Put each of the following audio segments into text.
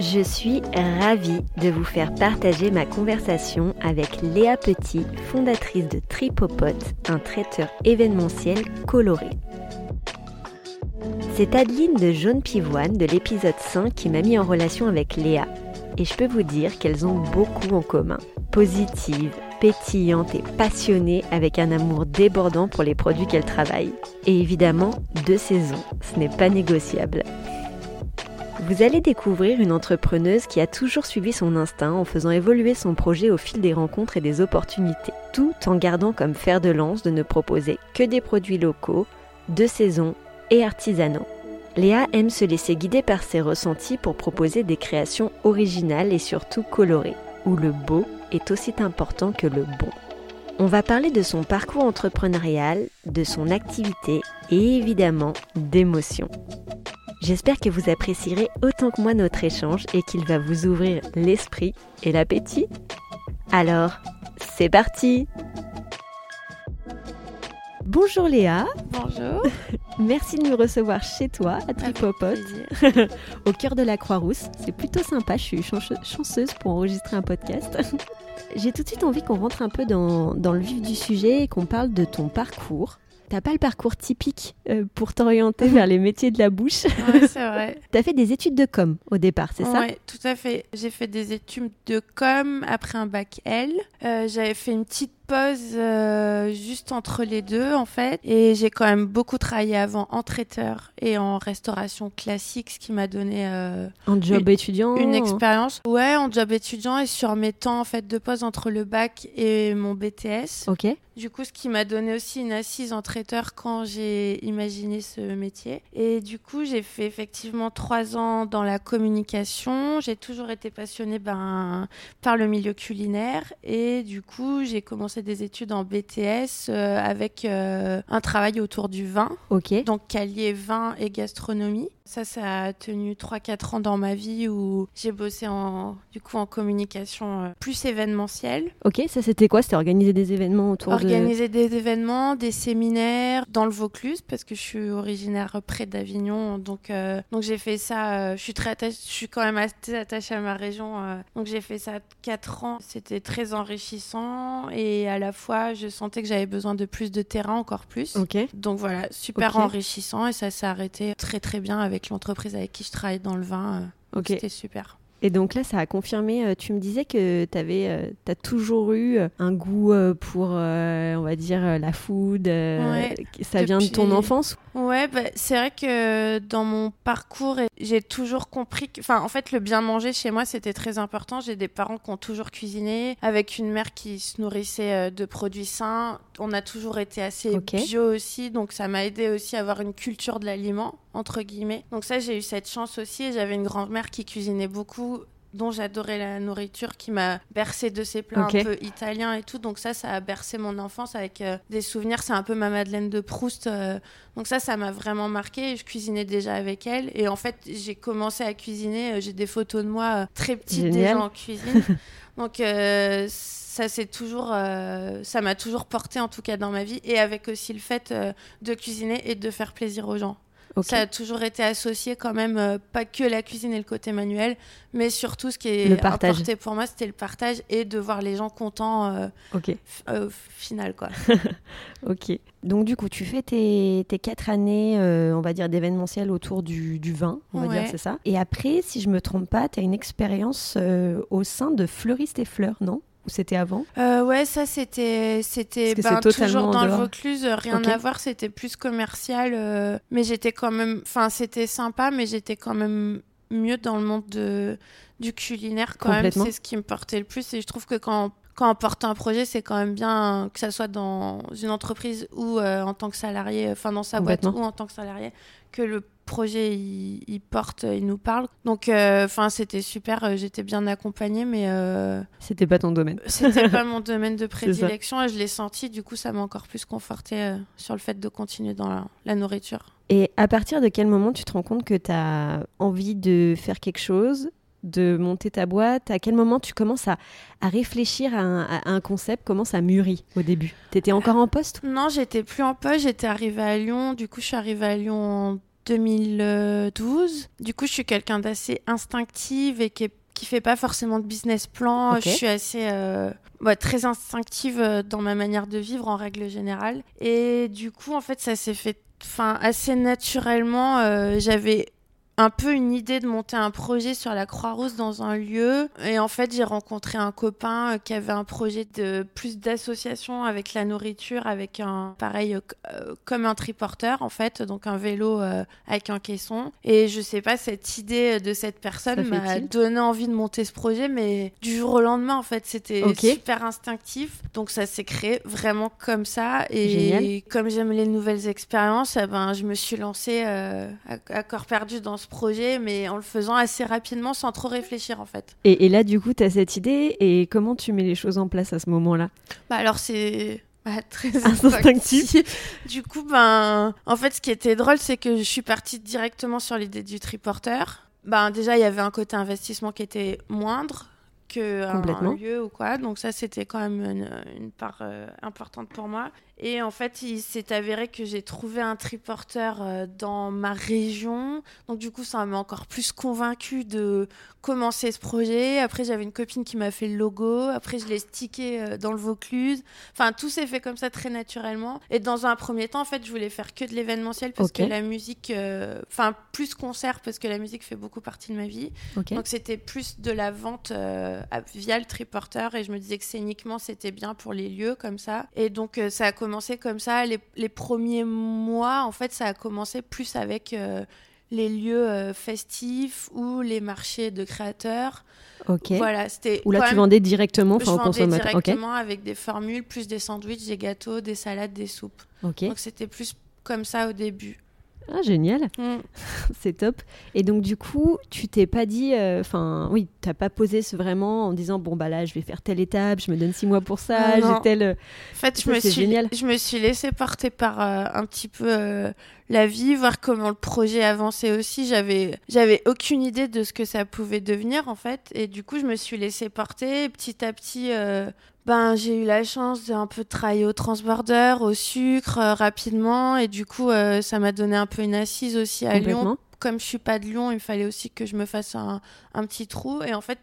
Je suis ravie de vous faire partager ma conversation avec Léa Petit, fondatrice de Tripopote, un traiteur événementiel coloré. C'est Adeline de Jaune Pivoine de l'épisode 5 qui m'a mis en relation avec Léa. Et je peux vous dire qu'elles ont beaucoup en commun. Positives, pétillantes et passionnées avec un amour débordant pour les produits qu'elles travaillent. Et évidemment, deux saisons, ce n'est pas négociable. Vous allez découvrir une entrepreneuse qui a toujours suivi son instinct en faisant évoluer son projet au fil des rencontres et des opportunités, tout en gardant comme fer de lance de ne proposer que des produits locaux, de saison et artisanaux. Léa aime se laisser guider par ses ressentis pour proposer des créations originales et surtout colorées, où le beau est aussi important que le bon. On va parler de son parcours entrepreneurial, de son activité et évidemment d'émotions. J'espère que vous apprécierez autant que moi notre échange et qu'il va vous ouvrir l'esprit et l'appétit. Alors, c'est parti Bonjour Léa. Bonjour. Merci de me recevoir chez toi à Tripopote, au cœur de la Croix-Rousse. C'est plutôt sympa, je suis chanceuse pour enregistrer un podcast. J'ai tout de suite envie qu'on rentre un peu dans, dans le vif du sujet et qu'on parle de ton parcours. T'as pas le parcours typique euh, pour t'orienter vers les métiers de la bouche. Ouais, c'est vrai. T'as fait des études de com au départ, c'est ça? Oui, tout à fait. J'ai fait des études de com après un bac L. Euh, J'avais fait une petite pause euh, juste entre les deux en fait. Et j'ai quand même beaucoup travaillé avant en traiteur et en restauration classique ce qui m'a donné euh, un job une, étudiant. une expérience. Ouais en job étudiant et sur mes temps en fait de pause entre le bac et mon BTS ok. Du coup ce qui m'a donné aussi une assise en traiteur quand j'ai imaginé ce métier. Et du coup j'ai fait effectivement trois ans dans la communication. J'ai toujours été passionnée ben, par le milieu culinaire. Et du coup j'ai commencé des études en BTS euh, avec euh, un travail autour du vin. Ok. Donc calier vin et gastronomie. Ça, ça a tenu 3-4 ans dans ma vie où j'ai bossé en, du coup, en communication euh, plus événementielle. Ok, ça c'était quoi? C'était organiser des événements autour organiser de... des événements, des séminaires dans le Vaucluse parce que je suis originaire près d'Avignon. Donc, euh, donc j'ai fait ça. Euh, je suis très attachée, je suis quand même assez attachée à ma région. Euh, donc j'ai fait ça 4 ans. C'était très enrichissant et à la fois je sentais que j'avais besoin de plus de terrain, encore plus. Ok. Donc voilà, super enrichissant et ça s'est arrêté très très bien avec l'entreprise avec qui je travaille dans le vin. euh, Ok. C'était super. Et donc là, ça a confirmé. euh, tu me disais que tu avais, as toujours eu euh, un goût euh, pour, euh, on va dire, euh, la food. euh, Ouais, ça vient de ton enfance Ouais, bah, c'est vrai que dans mon parcours, j'ai toujours compris que, enfin, en fait, le bien manger chez moi, c'était très important. J'ai des parents qui ont toujours cuisiné, avec une mère qui se nourrissait euh, de produits sains. On a toujours été assez Ok. bio aussi, donc ça m'a aidé aussi à avoir une culture de l'aliment, entre guillemets. Donc ça, j'ai eu cette chance aussi. et J'avais une grand-mère qui cuisinait beaucoup dont j'adorais la nourriture, qui m'a bercé de ses plats un peu italiens et tout. Donc ça, ça a bercé mon enfance avec euh, des souvenirs. C'est un peu ma Madeleine de Proust. euh, donc ça, ça m'a vraiment marqué. Je cuisinais déjà avec elle. Et en fait, j'ai commencé à cuisiner. euh, J'ai des photos de moi euh, très petite Génial. déjà en cuisine. Donc ça c'est toujours, ça m'a toujours porté en tout cas dans ma vie. Et avec aussi le fait de cuisiner et de faire plaisir aux gens. Ok. Ça a toujours été associé quand même, euh, pas que la cuisine et le côté manuel, mais surtout ce qui est Le partage. importé pour moi, c'était le partage et de voir les gens contents euh, euh, au final. Quoi. Ok. Donc du coup, tu fais tes, tes quatre années, euh, on va dire, d'événementiel autour du, du vin, on va dire, c'est ça? Et après, si je me trompe pas, tu as une expérience au sein de Fleuriste et Fleurs, non? Ou c'était avant? Euh, ouais, ça c'était c'était ben, toujours dans le. Vaucluse, euh, rien à voir, c'était plus commercial, euh, mais j'étais quand même, enfin c'était sympa, mais j'étais quand même mieux dans le monde de du culinaire quand même, c'est ce qui me portait le plus et je trouve que quand quand on porte un projet, c'est quand même bien que ça soit dans une entreprise ou euh, en tant que salarié, enfin dans sa boîte ou en tant que salarié, que le projet il, porte, il nous parle. Donc, enfin, c'était super. J'étais bien accompagnée, mais c'était pas ton domaine. C'était pas mon domaine de prédilection et je l'ai senti. Du coup, ça m'a encore plus conforté sur le fait de continuer dans la nourriture. Et à partir de quel moment tu te rends compte que tu as envie de faire quelque chose, de monter ta boîte? À quel moment tu commences à, réfléchir à un, concept? Comment ça mûrit au début? Tu étais encore en poste? Non, j'étais plus en poste. J'étais arrivée à Lyon. Du coup, je suis arrivée à Lyon en 2012. Du coup, je suis quelqu'un d'assez instinctive et qui est qui fait pas forcément de business plan. Je suis assez euh, très instinctive euh, dans ma manière de vivre en règle générale. Et du coup, en fait, ça s'est fait enfin assez naturellement, euh, j'avais un peu une idée de monter un projet sur la Croix-Rousse dans un lieu. Et en fait, j'ai rencontré un copain euh, qui avait un projet de plus d'association avec la nourriture, avec un pareil euh, comme un triporteur en fait, donc un vélo avec un caisson. Et je sais pas, cette idée de cette personne m'a donné envie de monter ce projet, mais du jour au lendemain en fait, c'était super instinctif. Donc ça s'est créé vraiment comme ça. Et comme j'aime les nouvelles expériences, eh ben je me suis lancée à corps perdu dans ce projet, mais en le faisant assez rapidement sans trop réfléchir en fait. Et, là, du coup, tu as cette idée et comment tu mets les choses en place à ce moment-là? Bah, Alors, c'est. Bah, très instinctif. du coup, ben, en fait, ce qui était drôle, c'est que je suis partie directement sur l'idée du triporteur. Ben, déjà, il y avait un côté investissement qui était moindre que un, lieu ou quoi. Donc ça, c'était quand même une, part euh, importante pour moi. Et en fait, il s'est avéré que j'ai trouvé un triporteur euh, dans ma région. Donc du coup, ça m'a encore plus convaincu de commencer ce projet. Après, j'avais une copine qui m'a fait le logo. Après, je l'ai stické euh, dans le Vaucluse. Enfin, tout s'est fait comme ça très naturellement. Et dans un premier temps, en fait, je voulais faire que de l'événementiel parce que la musique, euh, enfin, plus concert parce que la musique fait beaucoup partie de ma vie. Donc c'était plus de la vente via le triporteur. Et je me disais que scéniquement, c'était bien pour les lieux comme ça. Et donc, ça a commencé commencé comme ça. Les, premiers mois, en fait, ça a commencé plus avec euh, les lieux euh, festifs ou les marchés de créateurs. Ok. Voilà, c'était. Ou là, tu vendais directement, enfin, au consommateur. directement avec des formules, plus des sandwichs, des gâteaux, des salades, des soupes. Ok. Donc c'était plus comme ça au début. Ah, génial. Mm. c'est top. Et donc, du coup, tu t'es pas dit, euh, enfin, oui, t'as pas posé ce vraiment en disant, bon, bah là, je vais faire telle étape, je me donne six mois pour ça, j'ai telle. En fait, je me, suis, génial. je me suis laissé porter par euh, un petit peu euh, la vie, voir comment le projet avançait aussi. J'avais, j'avais aucune idée de ce que ça pouvait devenir, en fait. Et du coup, je me suis laissé porter petit à petit ben, j'ai eu la chance d'un peu travailler au transborder, au sucre, euh, rapidement. Et du coup, euh, ça m'a donné un peu une assise aussi à Lyon. Comme je suis pas de Lyon, il fallait aussi que je me fasse un, un petit trou. Et en fait,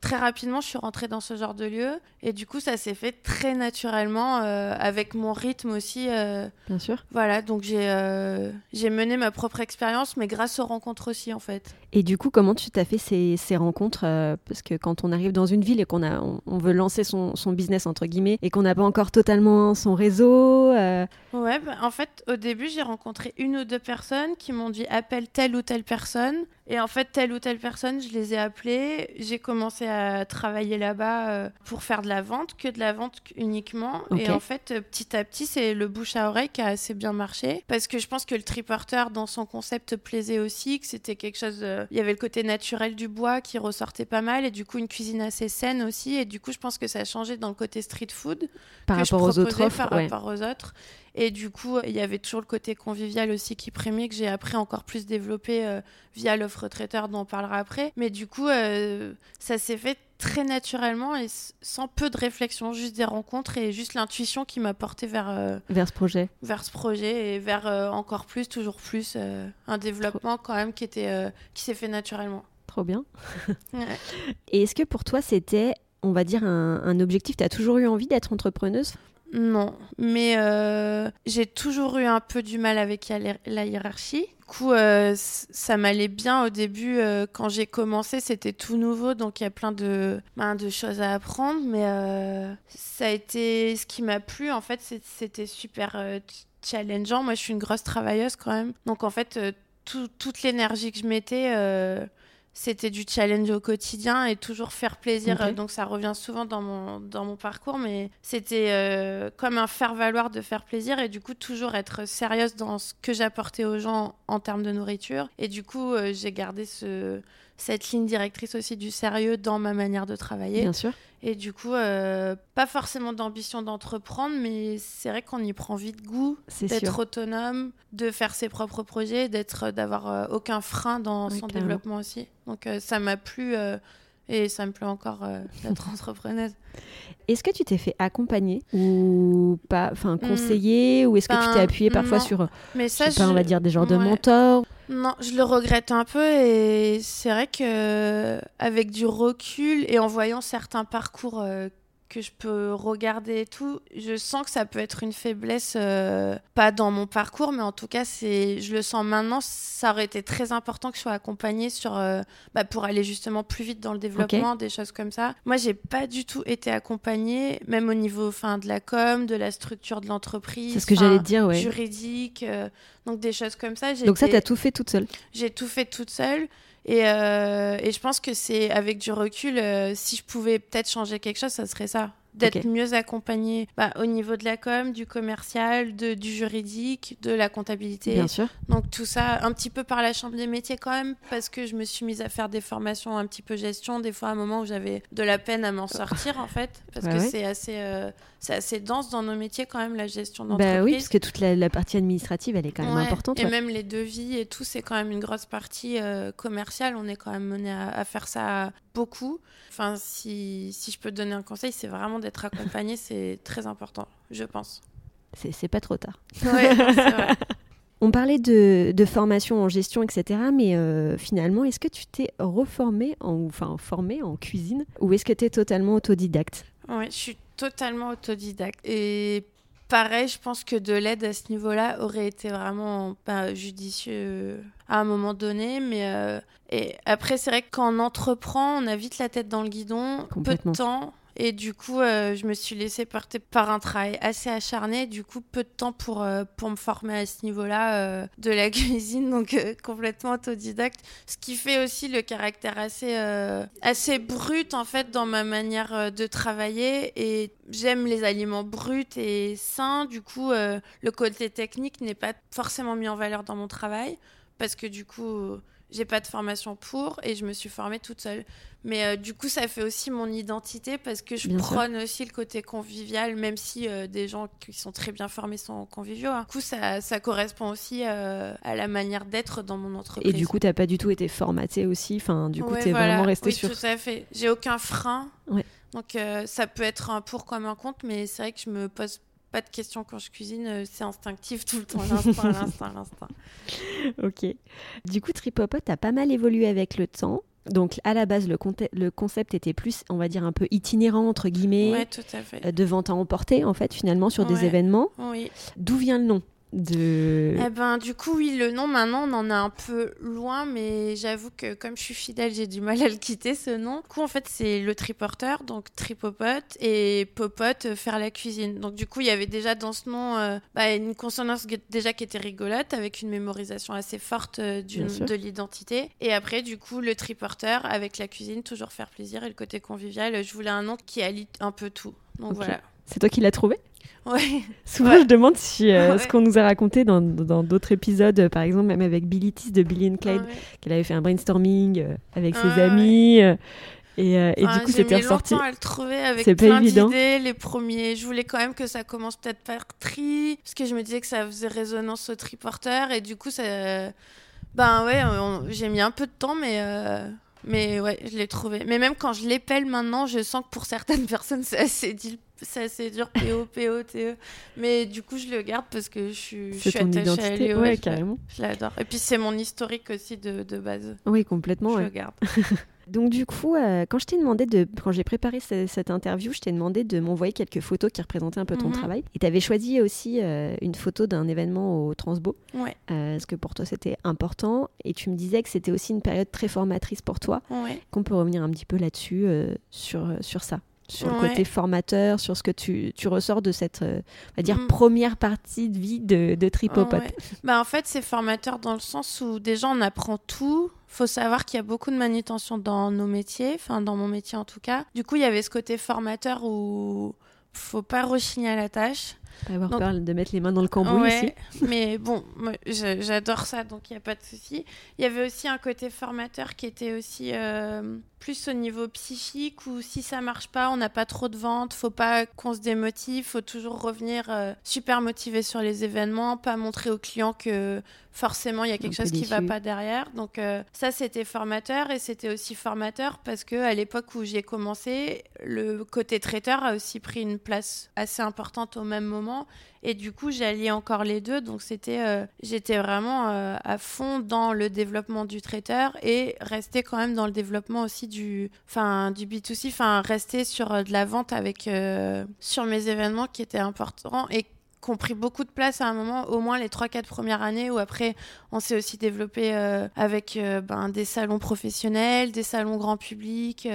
très rapidement, je suis rentrée dans ce genre de lieu. Et du coup, ça s'est fait très naturellement, euh, avec mon rythme aussi. Euh, Bien sûr. Voilà, donc j'ai euh, j'ai mené ma propre expérience, mais grâce aux rencontres aussi, en fait. Et du coup, comment tu t'as fait ces, ces rencontres Parce que quand on arrive dans une ville et qu'on a, on, veut lancer son, son, business, entre guillemets, et qu'on n'a pas encore totalement son réseau. Ouais, bah, en fait, au début, j'ai rencontré une ou deux personnes qui m'ont dit appelle telle ou telle personne. Et en fait, telle ou telle personne, je les ai appelées. J'ai commencé à travailler là-bas euh, pour faire de la vente, que de la vente uniquement. Et en fait, euh, petit à petit, c'est le bouche à oreille qui a assez bien marché. Parce que je pense que le triporteur, dans son concept, plaisait aussi, que c'était quelque chose. Euh, il y avait le côté naturel du bois qui ressortait pas mal. Et du coup, une cuisine assez saine aussi. Et du coup, je pense que ça a changé dans le côté street food. Par rapport aux autres Par rapport aux autres. Et du coup, il y avait toujours le côté convivial aussi qui primait, que j'ai après encore plus développé euh, via l'offre traiteur dont on parlera après. Mais du coup, euh, ça s'est fait très naturellement et sans peu de réflexion, juste des rencontres et juste l'intuition qui m'a porté vers, euh, vers ce projet. Vers ce projet et vers encore plus, toujours plus, un développement quand même qui, était, qui s'est fait naturellement. Trop bien. Et est-ce que pour toi, c'était on va dire, un, un objectif? Tu as toujours eu envie d'être entrepreneuse? Non, mais euh, j'ai toujours eu un peu du mal avec la hiérarchie. Du coup, euh, ça m'allait bien au début. Euh, quand j'ai commencé, c'était tout nouveau, donc il y a plein de, ben, de choses à apprendre. Mais ça a été ce qui m'a plu. En fait, c'était super challengeant. Moi, je suis une grosse travailleuse quand même. Donc, en fait, toute l'énergie que je mettais c'était du challenge au quotidien et toujours faire plaisir. Donc ça revient souvent dans mon, dans mon parcours, mais c'était euh, comme un faire-valoir de faire plaisir et du coup toujours être sérieuse dans ce que j'apportais aux gens en termes de nourriture. Et du coup, euh, j'ai gardé ce, cette ligne directrice aussi du sérieux dans ma manière de travailler. Bien sûr. Et du coup, euh, pas forcément d'ambition d'entreprendre, mais c'est vrai qu'on y prend vite goût d'être autonome, de faire ses propres projets, d'être, d'avoir euh, aucun frein dans Oui, son développement aussi. Donc euh, ça m'a plu euh, et ça me plaît encore euh, d'être entrepreneuse. Est-ce que tu t'es fait accompagner ou pas, enfin conseiller, ou est-ce que tu ben, t'es appuyé parfois non. sur, Mais je ça, sais pas, on va dire des genres de mentors Non, je le regrette un peu et c'est vrai que avec du recul et en voyant certains parcours euh, que je peux regarder et tout, je sens que ça peut être une faiblesse, euh, pas dans mon parcours, mais en tout cas, c'est, je le sens maintenant, ça aurait été très important que je sois accompagnée sur, euh, bah, pour aller justement plus vite dans le développement, des choses comme ça. Moi, j'ai pas du tout été accompagnée, même au niveau, fin, de la com, de la structure de l'entreprise. C'est ce que enfin, j'allais te dire, ouais. Juridique, euh, donc des choses comme ça. Donc ça, été- t'as tout fait toute seule. j'ai tout fait toute seule. Et, euh, et je pense que c'est avec du recul, euh, si je pouvais peut-être changer quelque chose, ça serait ça. D'être mieux accompagnée bah, au niveau de la com, du commercial, de, du juridique, de la comptabilité. Bien sûr. Donc tout ça, un petit peu par la chambre des métiers quand même, parce que je me suis mise à faire des formations un petit peu gestion, des fois à un moment où j'avais de la peine à m'en sortir en fait, parce Bah que ouais. c'est assez, euh, c'est assez dense dans nos métiers quand même, la gestion d'entreprise. Bah oui, parce que toute la, la partie administrative, elle est quand même Ouais, importante. Et ouais. même les devis et tout, c'est quand même une grosse partie euh, commerciale. On est quand même mené à, à faire ça beaucoup. Enfin, si, si je peux te donner un conseil, c'est vraiment d'être accompagné, c'est très important, je pense. C'est pas trop tard. Ouais, c'est vrai. On parlait de, de formation en gestion, etc. Mais euh, finalement, est-ce que tu t'es reformé, en, enfin formé en cuisine, ou est-ce que tu es totalement autodidacte? Ouais, je suis totalement autodidacte. Et pareil, je pense que de l'aide à ce niveau-là aurait été vraiment pas judicieux à un moment donné. Mais euh, et après, c'est vrai que quand on entreprend, on a vite la tête dans le guidon, peu de temps. Et du coup, euh, je me suis laissée porter par un travail assez acharné. Du coup, peu de temps pour, euh, pour me former à ce niveau-là euh, de la cuisine. Donc, complètement autodidacte. Ce qui fait aussi le caractère assez, assez brut, en fait, dans ma manière de travailler. Et j'aime les aliments bruts et sains. Du coup, le côté technique n'est pas forcément mis en valeur dans mon travail. Parce que du coup, j'ai pas de formation pour et je me suis formée toute seule. Mais euh, du coup, ça fait aussi mon identité parce que je Bien sûr. prône aussi le côté convivial, même si euh, des gens qui sont très bien formés sont conviviaux. hein. Du coup, ça, ça correspond aussi euh, à la manière d'être dans mon entreprise. Et du coup, t'as pas du tout été formaté aussi. Enfin, du coup, Ouais, t'es voilà. vraiment resté oui, sur. tout à fait. J'ai aucun frein. Ouais. Donc, ça peut être un pour comme un contre, mais c'est vrai que je me pose pas de questions quand je cuisine. euh, C'est instinctif tout le temps. L'instinct, l'instinct, l'instinct. Ok. Du coup, Tripopot a pas mal évolué avec le temps. Donc, à la base, le, concept était plus, on va dire, un peu itinérant, entre guillemets, Ouais, tout à fait. euh, de vente à emporter, en fait, finalement, sur des événements. Oui. D'où vient le nom? De... Eh ben, du coup, oui, le nom, maintenant, on en est un peu loin, mais j'avoue que comme je suis fidèle, j'ai du mal à le quitter, ce nom. Du coup, en fait, c'est le triporteur, donc tripopote, et popote, euh, faire la cuisine. Donc, du coup, il y avait déjà dans ce nom euh, bah, une consonance déjà qui était rigolote, avec une mémorisation assez forte euh, de l'identité. Et après, du coup, le triporteur, avec la cuisine, toujours faire plaisir, et le côté convivial, je voulais un nom qui allie un peu tout. Donc, voilà. C'est toi qui l'as trouvé? Ouais. Souvent, Ouais. je demande si euh, Ouais. ce qu'on nous a raconté dans d'autres épisodes, euh, par exemple, même avec Billy Tis de Billy and Clyde, Ouais. qu'elle avait fait un brainstorming euh, avec ses ouais. amis. euh, et et Ah, du coup, j'ai c'était ressorti. à le trouver avec C'est pas plein évident. d'idées. Les premiers, je voulais quand même que ça commence peut-être par tri, parce que je me disais que ça faisait résonance au triporteur, et du coup, ça, ben ouais, j'ai mis un peu de temps, mais mais ouais, je l'ai trouvé. Mais même quand je l'épelle maintenant, je sens que pour certaines personnes, c'est assez dit- c'est dur, PO, PO, TE. Mais du coup, je le garde parce que je suis, je suis attachée à identité, lui. ouais, je- carrément. Je l'adore. Et puis, c'est mon historique aussi de, de base. Oui, complètement. je ouais. le garde. Donc du coup, euh, quand je t'ai demandé de, quand j'ai préparé ce- cette interview, je t'ai demandé de m'envoyer quelques photos qui représentaient un peu ton Mhm. travail. Et tu avais choisi aussi euh, une photo d'un événement au Transbo, Ouais, euh, parce que pour toi c'était important. Et tu me disais que c'était aussi une période très formatrice pour toi. ouais. Qu'on peut revenir un petit peu là-dessus, sur, sur ça, sur le côté formateur, sur ce que tu, tu ressors de cette, euh, on va dire, Mm. première partie de vie de, de Tripopot. Ouais. Bah, en fait, c'est formateur dans le sens où déjà on apprend tout faut savoir qu'il y a beaucoup de manutention dans nos métiers, enfin dans mon métier en tout cas. Du coup, il y avait ce côté formateur où faut pas rechigner à la tâche. Avoir peur de mettre les mains dans le cambouis ouais, mais bon, j'adore ça, donc il n'y a pas de souci. Il y avait aussi un côté formateur qui était aussi euh, plus au niveau psychique où si ça marche pas, on n'a pas trop de ventes, faut pas qu'on se démotive, faut toujours revenir euh, super motivé sur les événements, pas montrer aux clients que forcément il y a quelque chose qui va pas derrière. Donc euh, ça c'était formateur et c'était aussi formateur parce que à l'époque où j'ai commencé, le côté traiteur a aussi pris une place assez importante au même moment et du coup, allié encore les deux. Donc, c'était, euh, j'étais vraiment euh, à fond dans le développement du traiteur et rester quand même dans le développement aussi du, enfin, du B2C, enfin, rester sur de la vente avec, sur mes événements qui étaient importants et qui ont pris beaucoup de place à un moment, au moins les 3-4 premières années, où après, on s'est aussi développé avec ben, des salons professionnels, des salons grand public,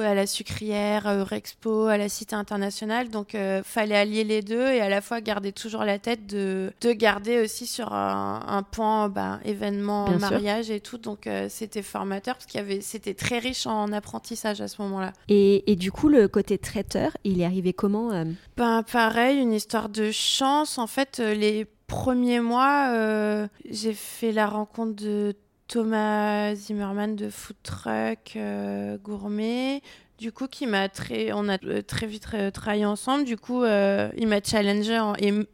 à la sucrière, à Eurexpo, à la Cité internationale. Donc, euh, fallait allier les deux et à la fois garder toujours la tête de, de garder aussi sur un, point bah, événement, mariage et tout. Donc, euh, c'était formateur parce qu'il y avait, c'était très riche en apprentissage à ce moment-là. Et, et, du coup, le côté traiteur, il est arrivé comment euh Ben, pareil, une histoire de chance. En fait, les premiers mois, j'ai fait la rencontre de Thomas Zimmerman de Food Truck euh, Gourmet. Du coup, qui m'a très, on a euh, très vite euh, travaillé ensemble. Du coup, il m'a challengé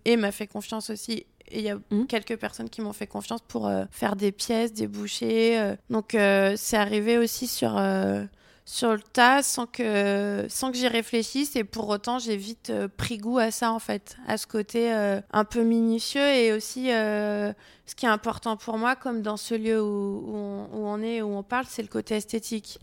et, m'a fait confiance aussi et il y a mmh. quelques personnes qui m'ont fait confiance pour faire des pièces, des bouchées. donc c'est arrivé aussi sur sur le tas sans que, sans que j'y réfléchisse. Et pour autant, j'ai vite euh, pris goût à ça, en fait, à ce côté euh, un peu minutieux et aussi euh, ce qui est important pour moi, comme dans ce lieu où, où, on, est, où on parle, c'est le côté esthétique.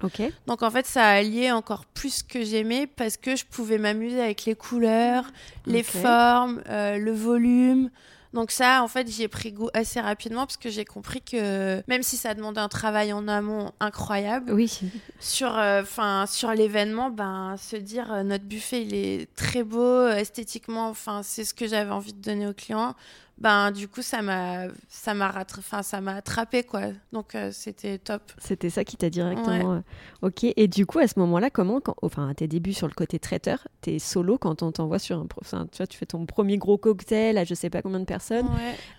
Donc en fait, ça a allié encore plus que j'aimais parce que je pouvais m'amuser avec les couleurs, les formes, le volume. Donc ça, en fait, j'y ai pris goût assez rapidement parce que j'ai compris que même si ça demandait un travail en amont incroyable, oui. sur, euh, sur l'événement, ben, se dire euh, notre buffet il est très beau esthétiquement, enfin, c'est ce que j'avais envie de donner aux clients ben du coup ça m'a ça m'a enfin ça m'a attrapé quoi. Donc euh, c'était top. C'était ça qui t'a directement euh, ok. Et du coup à ce moment là comment quand, enfin à tes débuts sur le côté traiteur t'es solo quand on t'envoie sur un enfin, tu vois tu fais ton premier gros cocktail à je sais pas combien de personnes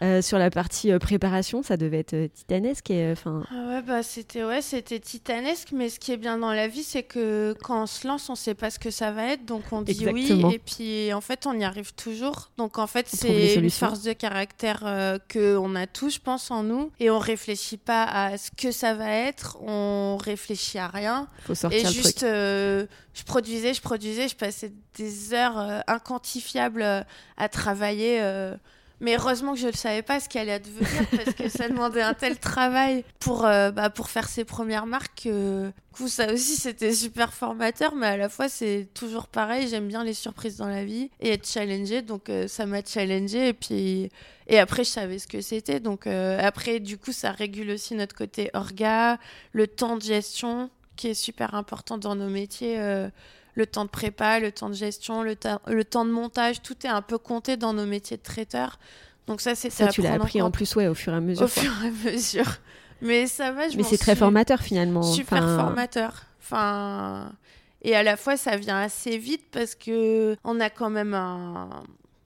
euh, sur la partie préparation ça devait être titanesque et enfin ah ouais bah c'était ouais c'était titanesque mais ce qui est bien dans la vie c'est que quand on se lance on sait pas ce que ça va être donc on dit oui et puis en fait on y arrive toujours. Donc en fait c'est une force de caractère caractère euh, que on a tous, je pense, en nous, et on réfléchit pas à ce que ça va être, on réfléchit à rien. Faut sortir et juste, euh, je produisais, je produisais, je passais des heures euh, inquantifiables à travailler mais heureusement que je ne savais pas ce qu'elle allait devenir parce que ça demandait un tel travail pour, euh, bah, pour faire ses premières marques. que coup, ça aussi, c'était super formateur, mais à la fois, c'est toujours pareil. J'aime bien les surprises dans la vie et être challengée. Donc, euh, ça m'a challengée. Et puis, et après, je savais ce que c'était. Donc, euh, après, du coup, ça régule aussi notre côté orga, le temps de gestion qui est super important dans nos métiers le temps de prépa, le temps de gestion, le, le temps de montage, tout est un peu compté dans nos métiers de traiteur. Donc ça, c'est ça. tu l'as appris en, plus, ouais, au fur et à mesure. Au fur et à mesure. Mais ça va, je Mais c'est très formateur finalement. Super formateur. Enfin, et à la fois, ça vient assez vite parce que on a quand même un,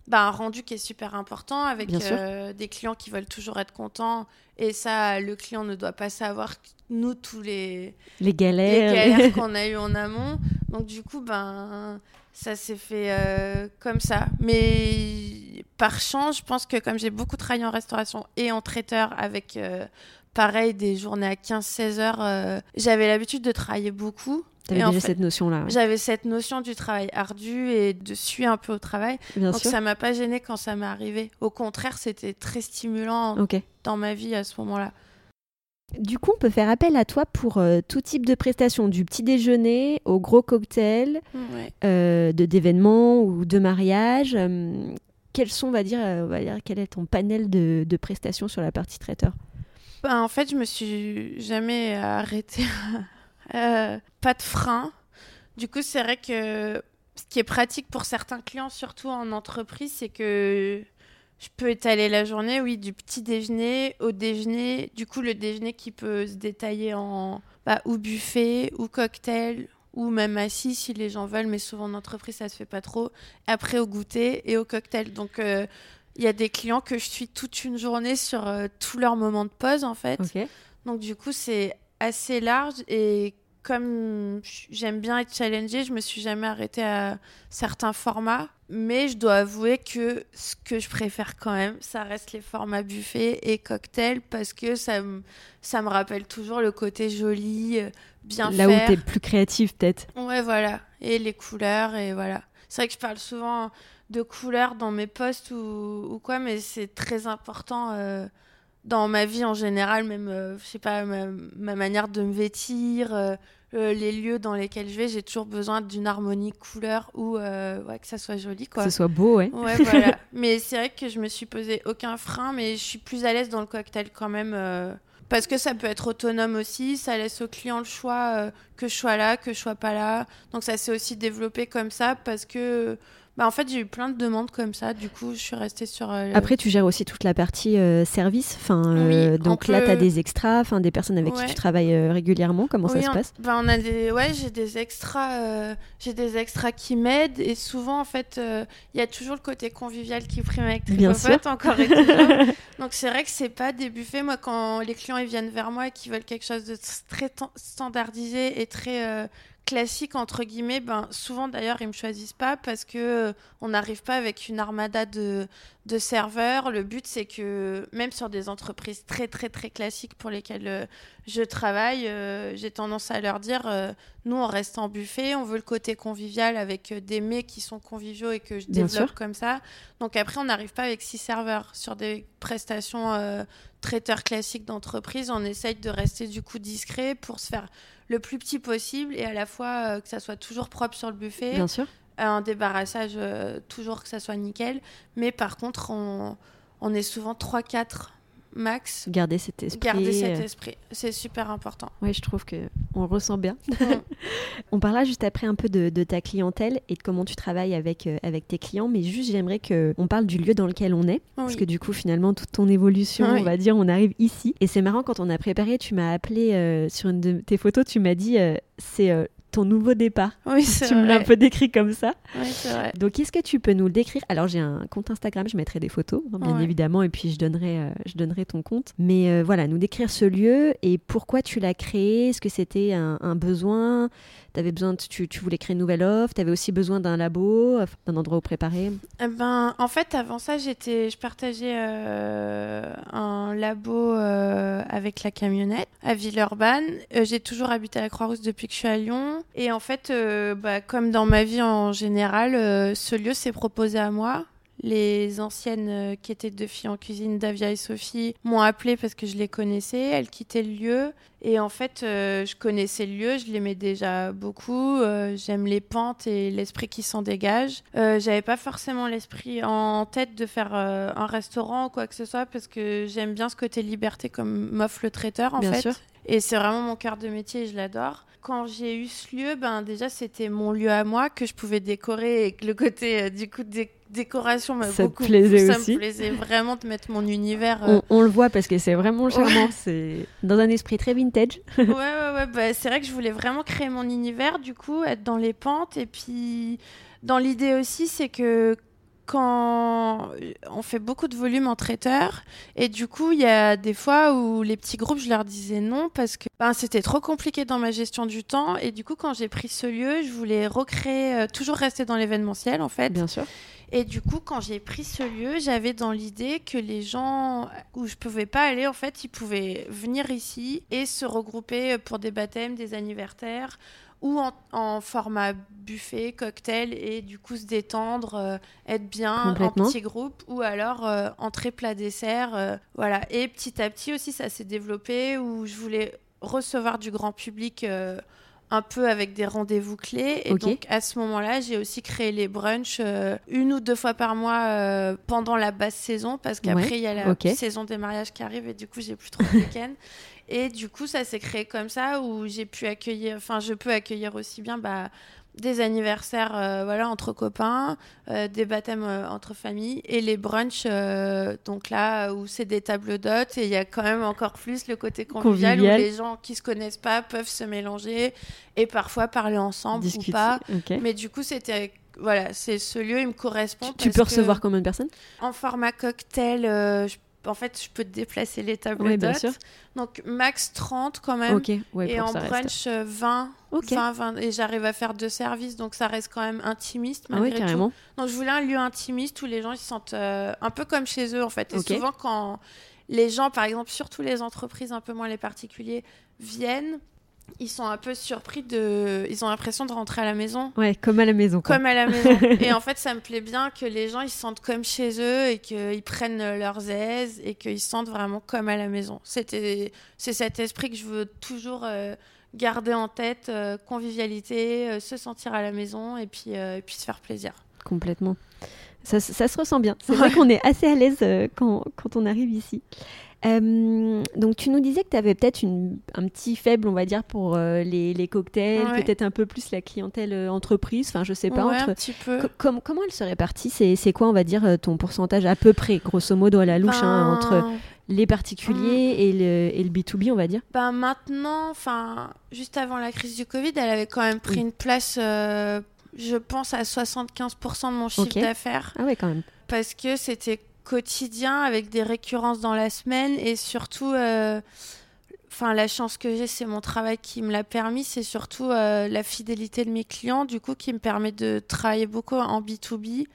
bah, un rendu qui est super important avec euh, des clients qui veulent toujours être contents. Et ça, le client ne doit pas savoir nous tous les, les galères, qu'on a eu en amont. Donc du coup, ben, ça s'est fait euh, comme ça. Mais par chance, je pense que comme j'ai beaucoup travaillé en restauration et en traiteur avec... Euh, pareil, des journées à 15-16 heures. j'avais l'habitude de travailler beaucoup. T'avais déjà cette notion-là. J'avais cette notion du travail ardu et de suivre un peu au travail. Bien Donc ça m'a pas gêné quand ça m'est arrivé. Au contraire, c'était très stimulant dans ma vie à ce moment-là. Du coup, on peut faire appel à toi pour euh, tout type de prestations, du petit déjeuner au gros cocktail, euh, de d'événements ou de mariage. Euh, quels sont, on va dire, on va dire, quel est ton panel de, de prestations sur la partie traiteur? Ben, En fait, je me suis jamais arrêtée euh, pas de frein. Du coup, c'est vrai que ce qui est pratique pour certains clients, surtout en entreprise, c'est que je peux étaler la journée, oui, du petit déjeuner au déjeuner. Du coup, le déjeuner qui peut se détailler en bah, ou buffet ou cocktail ou même assis si les gens veulent, mais souvent en entreprise ça se fait pas trop. Après au goûter et au cocktail. Donc euh, il y a des clients que je suis toute une journée sur euh, tous leurs moments de pause en fait. Donc du coup c'est assez large et comme j'aime bien être challengée, je me suis jamais arrêtée à certains formats. Mais je dois avouer que ce que je préfère quand même, ça reste les formats buffet et cocktail parce que ça me, ça me rappelle toujours le côté joli, euh, bien Là faire. où tu es plus créative peut-être. Ouais, voilà. Et les couleurs, et voilà. C'est vrai que je parle souvent de couleurs dans mes posts ou, ou quoi, mais c'est très important. Euh, dans ma vie en général, même, euh, je sais pas, ma, manière de me vêtir, euh, euh, les lieux dans lesquels je vais, j'ai toujours besoin d'une harmonie couleur ou ouais, que ça soit joli. Quoi. Que ce soit beau, ouais. Ouais, voilà. mais c'est vrai que je me suis posé aucun frein, mais je suis plus à l'aise dans le cocktail quand même. parce que ça peut être autonome aussi, ça laisse au client le choix que je sois là, que je sois pas là. Donc ça s'est aussi développé comme ça parce que bah, en fait, j'ai eu plein de demandes comme ça. Du coup, je suis restée sur. Euh, Après, tu gères aussi toute la partie euh, service. Enfin, euh, donc là, tu as des extras, enfin, des personnes avec qui tu travailles régulièrement. Comment ça se passe? bah, on a des... Ouais, j'ai des extras. j'ai des extras qui m'aident. Et souvent, en fait, il y a toujours le côté convivial qui prime avec sûr. encore et donc, c'est vrai que c'est pas des buffets. Moi, quand les clients ils viennent vers moi et qu'ils veulent quelque chose de très standardisé et très classique entre guillemets, ben souvent d'ailleurs ils me choisissent pas parce que euh, on n'arrive pas avec une armada de, de serveurs. Le but c'est que même sur des entreprises très très très classiques pour lesquelles euh, je travaille, euh, j'ai tendance à leur dire nous on reste en buffet, on veut le côté convivial avec des mets qui sont conviviaux et que je développe comme ça. Donc après on n'arrive pas avec six serveurs sur des prestations traiteurs classiques d'entreprise. On essaye de rester du coup discret pour se faire le plus petit possible et à la fois euh, que ça soit toujours propre sur le buffet. Bien sûr. Un débarrassage, euh, toujours que ça soit nickel. Mais par contre, on, on est souvent 3-4 max. Garder cet esprit. Garder cet euh, esprit, c'est super important. Oui, je trouve que on ressent bien. on parlera juste après un peu de, ta clientèle et de comment tu travailles avec, euh, avec tes clients, mais juste j'aimerais qu'on parle du lieu dans lequel on est, parce que du coup finalement toute ton évolution, on va dire, on arrive ici. Et c'est marrant quand on a préparé, tu m'as appelé euh, sur une de tes photos, tu m'as dit c'est ton nouveau départ. Oui, Tu me l'as un peu décrit comme ça. Oui, c'est vrai. Donc, est-ce que tu peux nous le décrire? Alors, j'ai un compte Instagram, je mettrai des photos, hein, bien évidemment, et puis je donnerai, euh, je donnerai ton compte. Mais euh, voilà, nous décrire ce lieu et pourquoi tu l'as créé. Est-ce que c'était un, un besoin? Avais besoin tu, tu, voulais créer une nouvelle offre, tu avais aussi besoin d'un labo, d'un endroit où préparer? Eh ben, En fait, avant ça, j'étais, je partageais euh, un labo avec la camionnette à Villeurbanne. J'ai toujours habité à la Croix-Rousse depuis que je suis à Lyon. Et en fait, bah, comme dans ma vie en général, ce lieu s'est proposé à moi les anciennes euh, qui étaient deux filles en cuisine, Davia et Sophie, m'ont appelé parce que je les connaissais. Elles quittaient le lieu. Et en fait, euh, je connaissais le lieu, je l'aimais déjà beaucoup. Euh, j'aime les pentes et l'esprit qui s'en dégage. J'avais pas forcément l'esprit en tête de faire un restaurant ou quoi que ce soit parce que j'aime bien ce côté liberté comme m'offre le traiteur en bien fait. Sûr. Et c'est vraiment mon cœur de métier et je l'adore. Quand j'ai eu ce lieu, ben déjà c'était mon lieu à moi que je pouvais décorer et que le côté du coup de décoration m'a beaucoup plaisait ça aussi. me plaisait vraiment de mettre mon univers. Euh, on, le voit parce que c'est vraiment charmant. C'est dans un esprit très vintage. ouais, ouais, ouais. Bah, c'est vrai que je voulais vraiment créer mon univers, du coup, être dans les pentes. Et puis, dans l'idée aussi, c'est que quand on fait beaucoup de volume en traiteur et du coup il y a des fois où les petits groupes je leur disais non parce que ben, c'était trop compliqué dans ma gestion du temps et du coup quand j'ai pris ce lieu je voulais recréer euh, toujours rester dans l'événementiel en fait. Bien sûr. Et du coup, quand j'ai pris ce lieu, j'avais dans l'idée que les gens où je pouvais pas aller, en fait, ils pouvaient venir ici et se regrouper pour des baptêmes, des anniversaires ou en, format buffet, cocktail, et du coup se détendre, euh, être bien en petit groupe, ou alors euh, entrée, plat, dessert. Euh, voilà. Et petit à petit aussi, ça s'est développé où je voulais recevoir du grand public un peu avec des rendez-vous clés. Et donc, à ce moment-là, j'ai aussi créé les brunchs euh, une ou deux fois par mois euh, pendant la basse saison, parce qu'après, il y a la saison des mariages qui arrive et du coup, j'ai plus trop de week-end. Et du coup, ça s'est créé comme ça, où j'ai pu accueillir, enfin, je peux accueillir aussi bien bah, des anniversaires euh, voilà entre copains, euh, des baptêmes euh, entre familles et les brunchs donc là où c'est des tables d'hôtes et il y a quand même encore plus le côté convivial, où les gens qui se connaissent pas peuvent se mélanger et parfois parler ensemble ou pas. Mais du coup c'était voilà, c'est ce lieu, il me correspond. Tu, peux recevoir combien de personnes? En format cocktail, je en fait, je peux te déplacer les tables oui, d'hôtes. Donc, max 30 quand même. et en brunch, 20, euh, 20, Et j'arrive à faire deux services, donc ça reste quand même intimiste. Ah malgré carrément. Donc, je voulais un lieu intimiste où les gens ils se sentent euh, un peu comme chez eux, en fait. Et souvent, quand les gens, par exemple, surtout les entreprises, un peu moins les particuliers, viennent, ils sont un peu surpris de. Ils ont l'impression de rentrer à la maison. Ouais, comme à la maison. Comme à la maison. et en fait, ça me plaît bien que les gens ils se sentent comme chez eux et qu'ils prennent leurs aises et qu'ils se sentent vraiment comme à la maison. C'était, c'est cet esprit que je veux toujours euh, garder en tête euh, convivialité, euh, se sentir à la maison et puis, et puis se faire plaisir. Complètement. Ça, ça se ressent bien. C'est vrai qu'on est assez à l'aise quand, quand on arrive ici. Euh, donc tu nous disais que tu avais peut-être un petit faible, on va dire, pour euh, les, cocktails, peut-être un peu plus la clientèle euh, entreprise, enfin je sais pas. entre... un petit peu. comment elle se répartit? C'est, quoi, on va dire, ton pourcentage à peu près, grosso modo à la louche, hein, ben, entre les particuliers et, le, et, le, B2B, on va dire? Ben Maintenant, enfin, juste avant la crise du Covid, elle avait quand même pris une place, je pense, à 75% de mon chiffre d'affaires. Ah ouais, quand même. Parce que c'était quotidien avec des récurrences dans la semaine et surtout euh, enfin la chance que j'ai c'est mon travail qui me l'a permis c'est surtout euh, la fidélité de mes clients du coup qui me permet de travailler beaucoup en B2B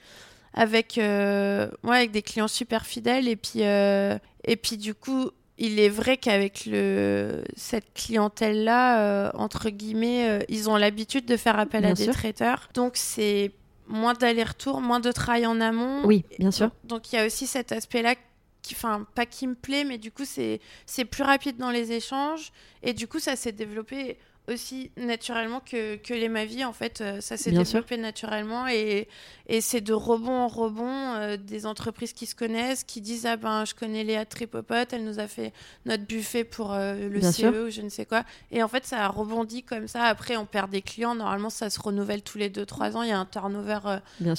avec euh, avec des clients super fidèles et puis et puis du coup il est vrai qu'avec le cette clientèle là entre guillemets ils ont l'habitude de faire appel à des traiteurs. Donc c'est moins d'aller-retour, moins de travail en amont. Oui, bien sûr. Donc il y a aussi cet aspect-là qui, enfin, pas qui me plaît, mais du coup, c'est plus rapide dans les échanges. Et du coup, ça s'est développé aussi naturellement que, que les Mavis. En fait, euh, ça s'est développé naturellement et, et c'est de rebond en rebond euh, des entreprises qui se connaissent, qui disent Ah ben, je connais Léa Tripopote, elle nous a fait notre buffet pour euh, le CE ou je ne sais quoi. Et en fait, ça a rebondi comme ça. Après, on perd des clients. Normalement, ça se renouvelle tous les 2-3 ans. Il y a un turnover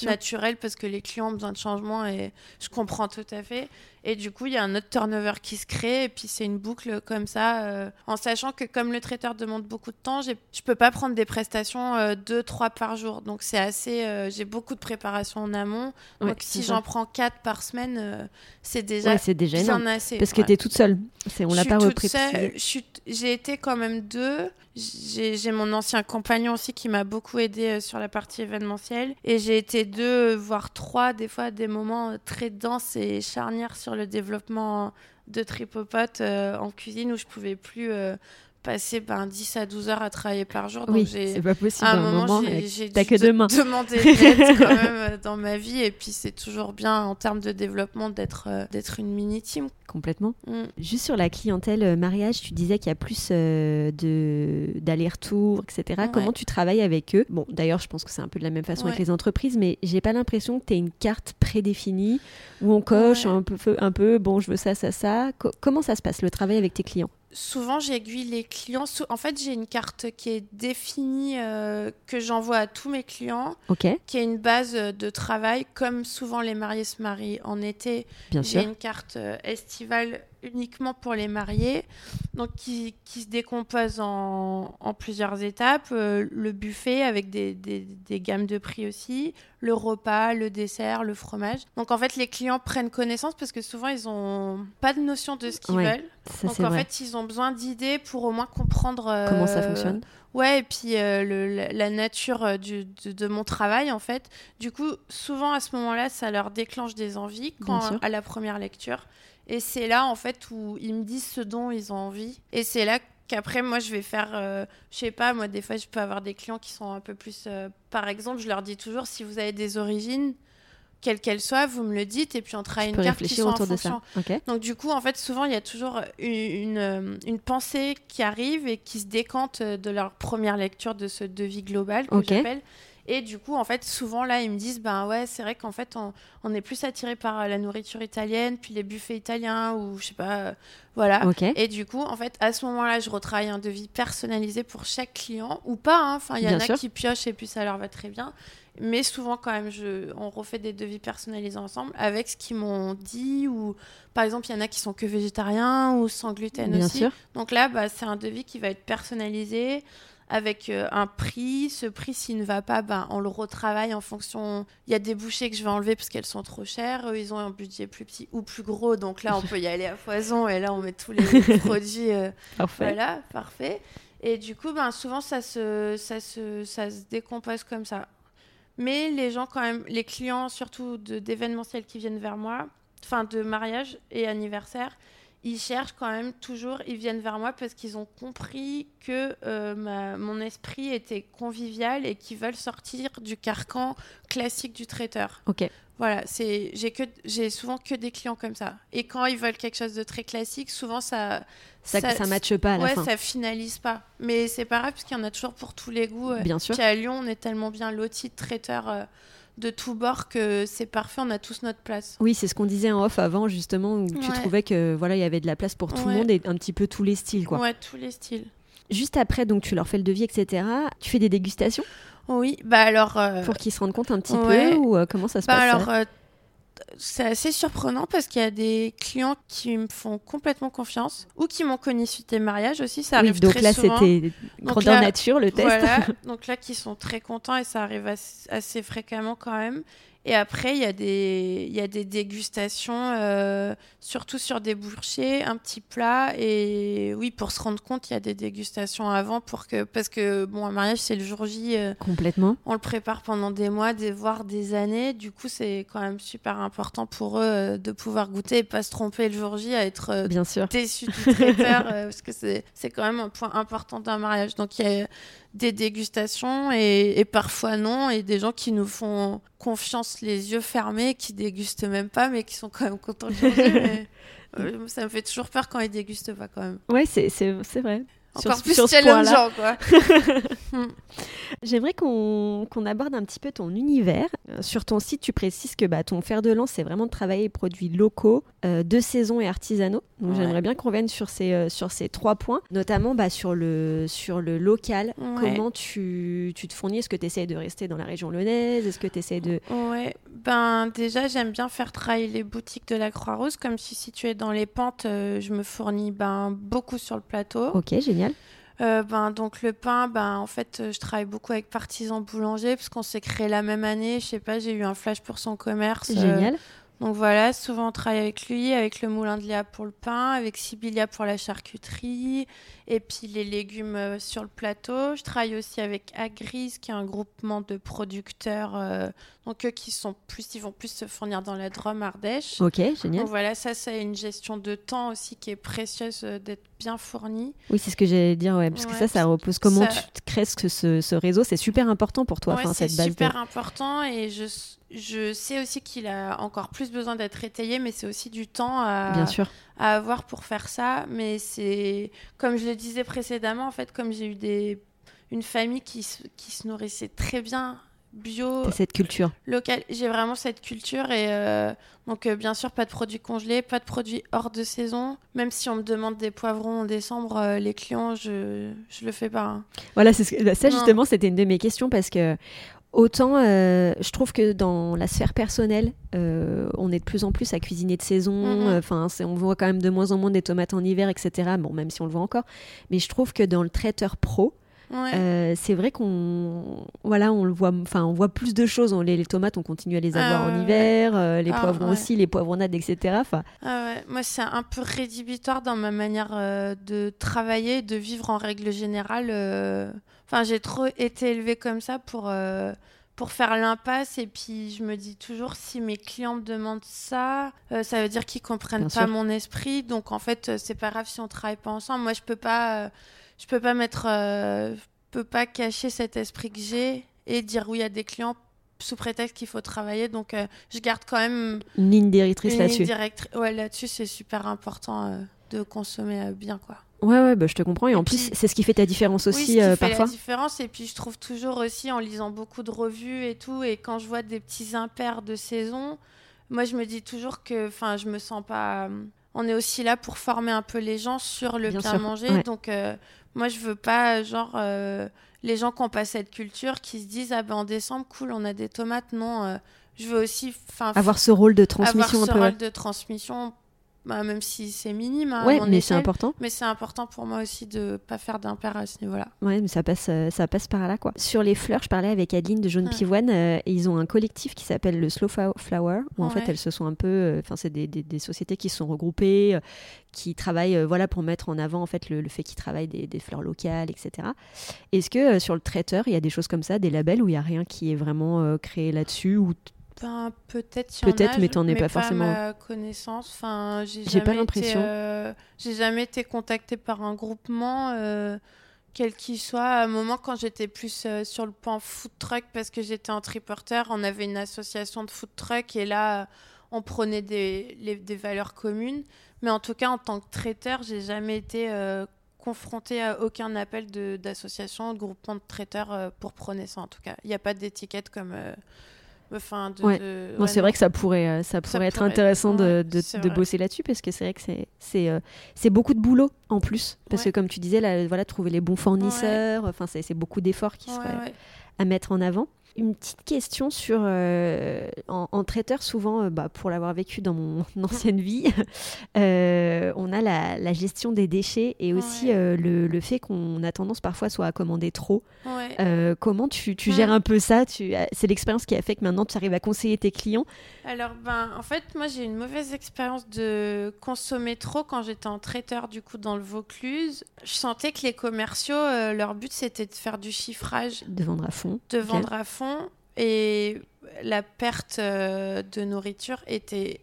naturel parce que les clients ont besoin de changement et je comprends tout à fait. Et du coup, il y a un autre turnover qui se crée, et puis c'est une boucle comme ça, euh, en sachant que comme le traiteur demande beaucoup de temps, je peux pas prendre des prestations 2-3 euh, par jour. Donc c'est assez, euh, j'ai beaucoup de préparation en amont. donc si j'en prends 4 par semaine, c'est déjà, ouais, déjà bien assez. Parce que tu es toute seule. On l'a pas repris. J'ai été quand même deux. J'ai mon ancien compagnon aussi qui m'a beaucoup aidé euh, sur la partie événementielle. Et j'ai été deux, voire trois, des fois, des moments euh, très denses et charnières sur le développement de Tripopote euh, en cuisine où je pouvais plus passer ben, 10 à 12 heures à travailler par jour. Donc oui, c'est pas possible. À un moment, j'ai que deux mains. demander de quand même euh, dans ma vie. Et puis, c'est toujours bien en termes de développement d'être euh, d'être une mini-team. Complètement. Mm. Juste sur la clientèle euh, mariage, tu disais qu'il y a plus de d'aller-retour, etc. Comment tu travailles avec eux? Bon, d'ailleurs, je pense que c'est un peu de la même façon avec les entreprises, mais j'ai pas l'impression que tu aies une carte prédéfinie où on coche un, peu, un peu, bon, je veux ça, ça, ça. comment ça se passe, le travail avec tes clients? Souvent j'aiguille les clients. En fait, j'ai une carte qui est définie, euh, que j'envoie à tous mes clients, qui est une base de travail. Comme souvent les mariés se marient en été, j'ai une carte euh, estivale uniquement pour les mariés, donc qui, qui se décompose en, en plusieurs étapes. Euh, le buffet avec des, des, des, gammes de prix aussi, le repas, le dessert, le fromage. Donc en fait, les clients prennent connaissance parce que souvent ils ont pas de notion de ce qu'ils veulent. donc en fait, ils ont besoin d'idées pour au moins comprendre euh, comment ça fonctionne? Ouais, et puis euh, le, la, nature du, de, de, mon travail en fait. Du coup, souvent à ce moment-là, ça leur déclenche des envies quand, à la première lecture. Et c'est là, en fait, où ils me disent ce dont ils ont envie. Et c'est là qu'après, moi, je vais faire, euh, je sais pas, moi, des fois, je peux avoir des clients qui sont un peu plus. Euh, par exemple, je leur dis toujours, si vous avez des origines, quelles qu'elles soient, vous me le dites, et puis on travaille une carte qui soit en fonction. Donc, du coup, en fait, souvent, il y a toujours une, euh, une, pensée qui arrive et qui se décante de leur première lecture de ce devis global que j'appelle. Et du coup, en fait, souvent là, ils me disent, ben ouais, c'est vrai qu'en fait, on, est plus attiré par la nourriture italienne, puis les buffets italiens, ou je sais pas, voilà. Et du coup, en fait, à ce moment-là, je retravaille un devis personnalisé pour chaque client, ou pas, hein. enfin, il y en a qui piochent et puis ça leur va très bien. Mais souvent, quand même, je, on refait des devis personnalisés ensemble avec ce qu'ils m'ont dit. Ou par exemple, il y en a qui sont que végétariens ou sans gluten Bien aussi. Sûr. Donc là, bah, c'est un devis qui va être personnalisé avec euh, un prix. Ce prix, s'il ne va pas, ben, on le retravaille en fonction. Il y a des bouchées que je vais enlever parce qu'elles sont trop chères. Eux, ils ont un budget plus petit ou plus gros. Donc là, on peut y aller à foison. Et là, on met tous les produits. Euh, parfait. Voilà, parfait. Et du coup, ben, souvent, ça se, ça, se, ça se décompose comme ça. Mais les gens, quand même, les clients, surtout d'événementiels qui viennent vers moi, enfin de mariage et anniversaire, ils cherchent quand même toujours, ils viennent vers moi parce qu'ils ont compris que euh, mon esprit était convivial et qu'ils veulent sortir du carcan classique du traiteur. Ok. Voilà, c'est j'ai que j'ai souvent que des clients comme ça. Et quand ils veulent quelque chose de très classique, souvent ça ça ça, matche pas à la ouais, fin. ça finalise pas. Mais c'est pas grave parce qu'il y en a toujours pour tous les goûts. Euh. Bien sûr. Puis à Lyon, on est tellement bien lotis de traiteurs euh, de tous bords que c'est parfait, on a tous notre place. Oui, c'est ce qu'on disait en off avant justement où tu trouvais que voilà, il y avait de la place pour tout le monde et un petit peu tous les styles quoi. Ouais, tous les styles. Juste après donc tu leur fais le devis etc. Tu fais des dégustations? Oui, bah alors. Euh, Pour qu'ils se rendent compte un petit peu ou euh, comment ça se bah passe alors, euh, c'est assez surprenant parce qu'il y a des clients qui me font complètement confiance ou qui m'ont connu suite des mariages aussi. Ça arrive donc là, c'était grandeur nature le test. Voilà, donc là, qui sont très contents et ça arrive assez fréquemment quand même. Et après, il y, a des, il y a des dégustations, euh, surtout sur des bouchers, un petit plat. Et oui, pour se rendre compte, il y a des dégustations avant. Pour que, parce que, bon, un mariage, c'est le jour J. Euh, Complètement. On le prépare pendant des mois, des, voire des années. Du coup, c'est quand même super important pour eux euh, de pouvoir goûter et pas se tromper le jour J à être Bien sûr. déçu du traiteur. parce que c'est quand même un point important d'un mariage. Donc, il y a des dégustations et, parfois non, et des gens qui nous font confiance les yeux fermés, qui dégustent même pas, mais qui sont quand même contents de. Euh, ça me fait toujours peur quand ils dégustent pas quand même. Ouais, c'est vrai. Encore plus challengeant, quoi. Hmm. J'aimerais qu'on aborde un petit peu ton univers. Euh, sur ton site, tu précises que bah, ton fer de lance, c'est vraiment de travailler les produits locaux, euh, de saison et artisanaux. Donc j'aimerais bien qu'on revienne sur ces, euh, sur ces trois points, notamment bah, sur, le, sur le local. Comment tu, tu, te fournis? Est-ce que tu essaies de rester dans la région lyonnaise? Est-ce que tu essaies de... Ouais, ben déjà j'aime bien faire travailler les boutiques de la Croix-Rouge. Comme si située dans les pentes, je me fournis ben, beaucoup sur le plateau. Ok, génial. Euh, ben, donc le pain, ben, en fait, euh, je travaille beaucoup avec Partisan Boulanger parce qu'on s'est créé la même année. Je sais pas, j'ai eu un flash pour son commerce. Génial. Euh, donc voilà, souvent on travaille avec lui, avec le moulin de Léa pour le pain, avec Sibylia pour la charcuterie, et puis les légumes euh, sur le plateau. Je travaille aussi avec Agris, qui est un groupement de producteurs, donc eux qui sont plus, ils vont plus se fournir dans la Drôme Ardèche. Ok, génial. Donc voilà, ça c'est une gestion de temps aussi qui est précieuse d'être bien fournie. Oui, c'est ce que j'allais dire, ouais, parce que ça, ça repose. Comment tu crées ce, ce, réseau C'est super important pour toi, ouais, c'est super important, et je je sais aussi qu'il a encore plus besoin d'être étayé, mais c'est aussi du temps à, Bien sûr. à avoir pour faire ça. Mais c'est, comme je le disais précédemment, en fait, comme j'ai eu des, une famille qui, qui se nourrissait très bien bio. cette culture. Local. J'ai vraiment cette culture et euh, donc euh, bien sûr pas de produits congelés, pas de produits hors de saison. Même si on me demande des poivrons en décembre, euh, les clients, je je le fais pas. Hein. Voilà, ça justement c'était une de mes questions parce que Autant, je trouve que dans la sphère personnelle, on est de plus en plus à cuisiner de saison. Mm-hmm. Enfin, on voit quand même de moins en moins des tomates en hiver, etc. Bon, même si on le voit encore. Mais je trouve que dans le traiteur pro, euh, c'est vrai qu'on voilà, on le voit. Enfin, on voit plus de choses. les, tomates, on continue à les avoir ah en hiver. les ah poivrons aussi, les poivronnades, etc. Enfin. Ah Moi, c'est un peu rédhibitoire dans ma manière de travailler, de vivre en règle générale. Enfin, j'ai trop été élevée comme ça pour, euh, pour faire l'impasse. Et puis, je me dis toujours, si mes clients me demandent ça, euh, ça veut dire qu'ils comprennent pas mon esprit. Donc, en fait, euh, c'est pas grave si on travaille pas ensemble. Moi, je peux pas, je peux pas mettre, je peux pas cacher cet esprit que j'ai et dire oui à des clients sous prétexte qu'il faut travailler. Donc, je garde quand même une ligne directrice là-dessus. Ouais, là-dessus, c'est super important de consommer bien, quoi. Ouais, ouais, bah, je te comprends. Et, en plus, c'est ce qui fait ta différence aussi oui, ce qui euh, fait parfois. la différence. Et puis, je trouve toujours aussi en lisant beaucoup de revues et tout, et quand je vois des petits impairs de saison, moi, je me dis toujours que, enfin, je me sens pas. On est aussi là pour former un peu les gens sur le Bien bien, sûr, manger. ouais. Donc, euh, moi, je veux pas, genre, euh, les gens qui n'ont pas cette culture qui se disent, ah ben en décembre, cool, on a des tomates. Non, euh, je veux aussi, enfin, Avoir ce rôle de avoir transmission ce un peu. rôle de transmission, bah, même si c'est minime. hein, Ouais, mais c'est important. Mais c'est important pour moi aussi de pas faire d'impair à ce niveau-là. Ouais, mais ça passe, euh, ça passe par là, quoi. Sur les fleurs, je parlais avec Adeline de Jaune Ouais. Pivoine, euh, ils ont un collectif qui s'appelle le Slow Flower, où en fait elles se sont un peu, euh, enfin c'est des, des- des sociétés qui se sont regroupées, euh, qui travaillent, voilà, pour mettre en avant en fait le, le fait qu'ils travaillent des, des fleurs locales, etc. Est-ce que sur le traiteur, il y a des choses comme ça, des labels où il y a rien qui est vraiment créé là-dessus, ou Ben, peut-être Peut-être, a, mais t'en es pas forcément- ma connaissance. Enfin, j'ai pas jamais l'impression. été, euh, j'ai jamais été contactée par un groupement, euh, quel qu'il soit. À un moment, quand j'étais plus euh, sur le point food truck, parce que j'étais en triporteur, on avait une association de food truck et là, on prenait des, les- des valeurs communes. Mais en tout cas, en tant que traiteur, j'ai jamais été confrontée à aucun appel de- d'association, de, groupement de traiteurs euh, pour prôner ça. En tout cas, il n'y a pas d'étiquette comme. euh, Enfin, de, Ouais. de- Bon, ouais, c'est vrai que ça pourrait, euh, ça pourrait être pourrait- intéressant de, ouais, de- bosser là-dessus parce que c'est vrai que c'est, c'est, euh, beaucoup de boulot en plus. Parce que comme tu disais, là, voilà, trouver les bons fournisseurs, enfin, c'est, c'est beaucoup d'efforts qui seraient à mettre en avant. Une petite question sur euh, en, en traiteur souvent euh, bah, pour l'avoir vécu dans mon ancienne vie euh, on a la, la gestion des déchets et aussi Ouais. le, le fait qu'on a tendance parfois soit à commander trop Ouais. Comment tu, tu Ouais. gères un peu ça? Tu, c'est l'expérience qui a fait que maintenant tu arrives à conseiller tes clients? Alors, ben, en fait, moi, j'ai une mauvaise expérience de consommer trop quand j'étais en traiteur, du coup, dans le Vaucluse. Je sentais que les commerciaux, leur but, c'était de faire du chiffrage, de vendre à fond de vendre à fond. Et la perte euh, de nourriture était.